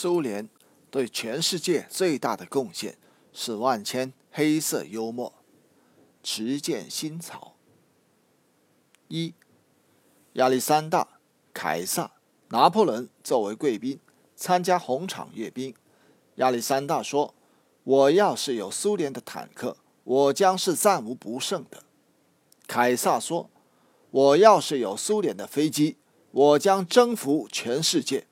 苏联对全世界最大的贡献是万千黑色幽默。持剑新草。一，亚历山大、凯撒、拿破仑作为贵宾参加红场阅兵。亚历山大说：“我要是有苏联的坦克，我将是战无不胜的。”凯撒说：“我要是有苏联的飞机，我将征服全世界。”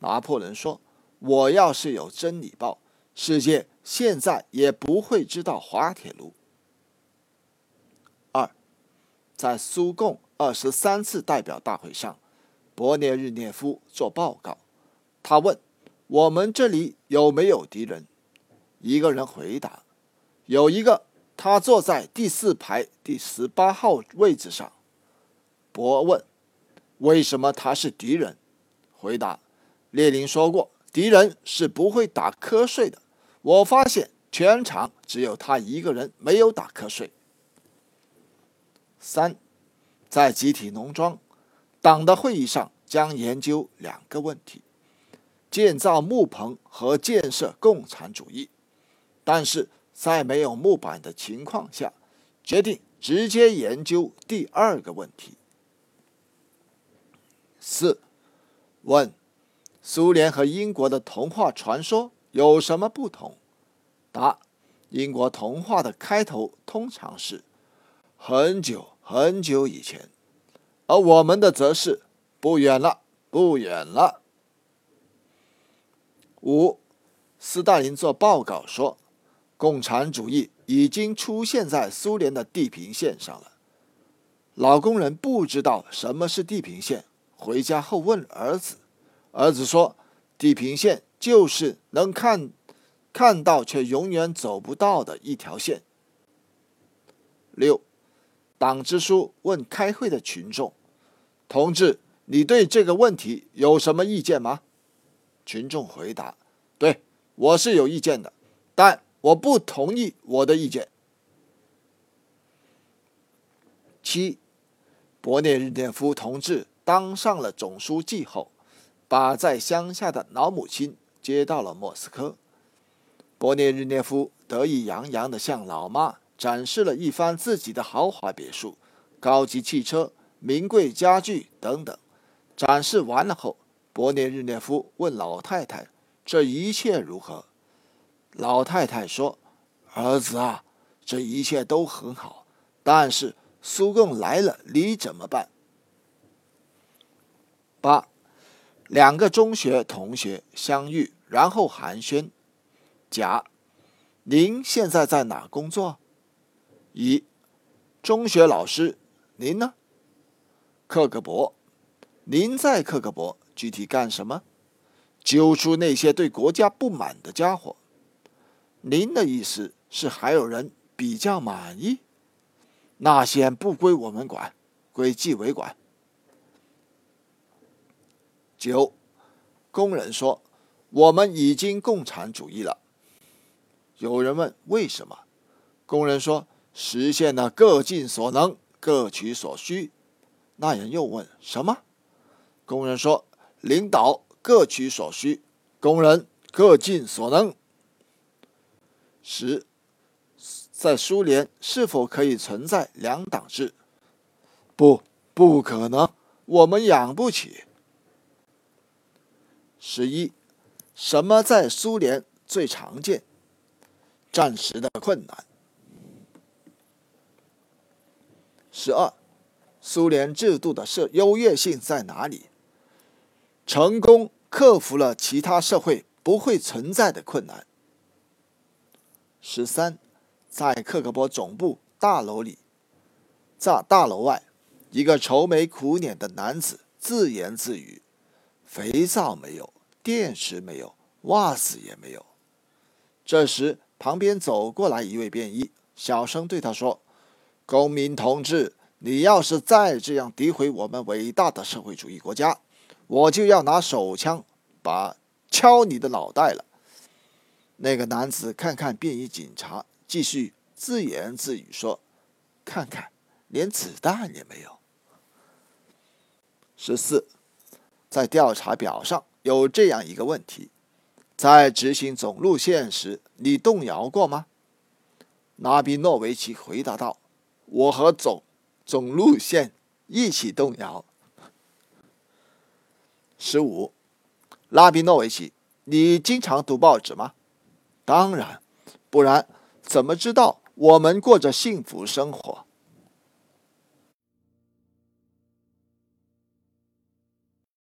拿破仑说：“我要是有真理报，世界现在也不会知道滑铁卢。”二，在苏共二十三次代表大会上，勃列日涅夫做报告。他问：“我们这里有没有敌人？”一个人回答：“有一个，他坐在第四排第十八号位置上。”博问：“为什么他是敌人？”回答。列宁说过：“敌人是不会打瞌睡的。”我发现全场只有他一个人没有打瞌睡。三，在集体农庄，党的会议上将研究两个问题：建造木棚和建设共产主义。但是在没有木板的情况下，决定直接研究第二个问题。四，问。苏联和英国的童话传说有什么不同？答：英国童话的开头通常是很久很久以前，而我们的则是不远了，不远了。五，斯大林做报告说，共产主义已经出现在苏联的地平线上了。老工人不知道什么是地平线，回家后问儿子。儿子说：“地平线就是能看看到却永远走不到的一条线。”六，党支书问开会的群众：“同志，你对这个问题有什么意见吗？”群众回答：“对，我是有意见的，但我不同意我的意见。”七，勃列日涅夫同志当上了总书记后。把在乡下的老母亲接到了莫斯科。勃列日涅夫得意洋洋地向老妈展示了一番自己的豪华别墅、高级汽车、名贵家具等等。展示完了后，勃列日涅夫问老太太：“这一切如何？”老太太说：“儿子啊，这一切都很好，但是苏共来了，你怎么办？”八。两个中学同学相遇，然后寒暄。甲，您现在在哪工作？乙，中学老师。您呢？克格勃。您在克格勃具体干什么？揪出那些对国家不满的家伙。您的意思是还有人比较满意？那些不归我们管，归纪委管。九，工人说：“我们已经共产主义了。”有人问：“为什么？”工人说：“实现了各尽所能，各取所需。”那人又问：“什么？”工人说：“领导各取所需，工人各尽所能。”十，在苏联是否可以存在两党制？不，不可能，我们养不起。十一，什么在苏联最常见？暂时的困难。十二，苏联制度的设优越性在哪里？成功克服了其他社会不会存在的困难。十三，在克格勃总部大楼里，在大楼外，一个愁眉苦脸的男子自言自语。肥皂没有，电池没有，袜子也没有。这时，旁边走过来一位便衣，小声对他说：“公民同志，你要是再这样诋毁我们伟大的社会主义国家，我就要拿手枪把敲你的脑袋了。”那个男子看看便衣警察，继续自言自语说：“看看，连子弹也没有。”十四。在调查表上有这样一个问题：在执行总路线时，你动摇过吗？拉比诺维奇回答道：“我和总总路线一起动摇。”十五，拉比诺维奇，你经常读报纸吗？当然，不然怎么知道我们过着幸福生活？